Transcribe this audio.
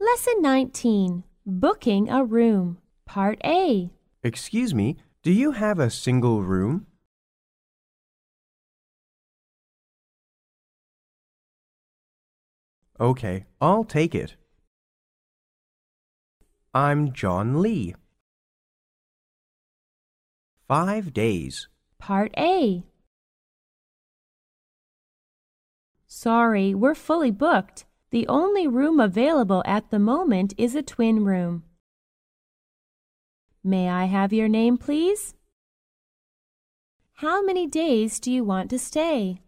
Lesson 19 Booking a Room, Part A. Excuse me, do you have a single room? Okay, I'll take it. I'm John Li. Five days. Part A. Sorry, we're fully booked. The only room available at the moment is a twin room. May I have your name, please? How many days do you want to stay?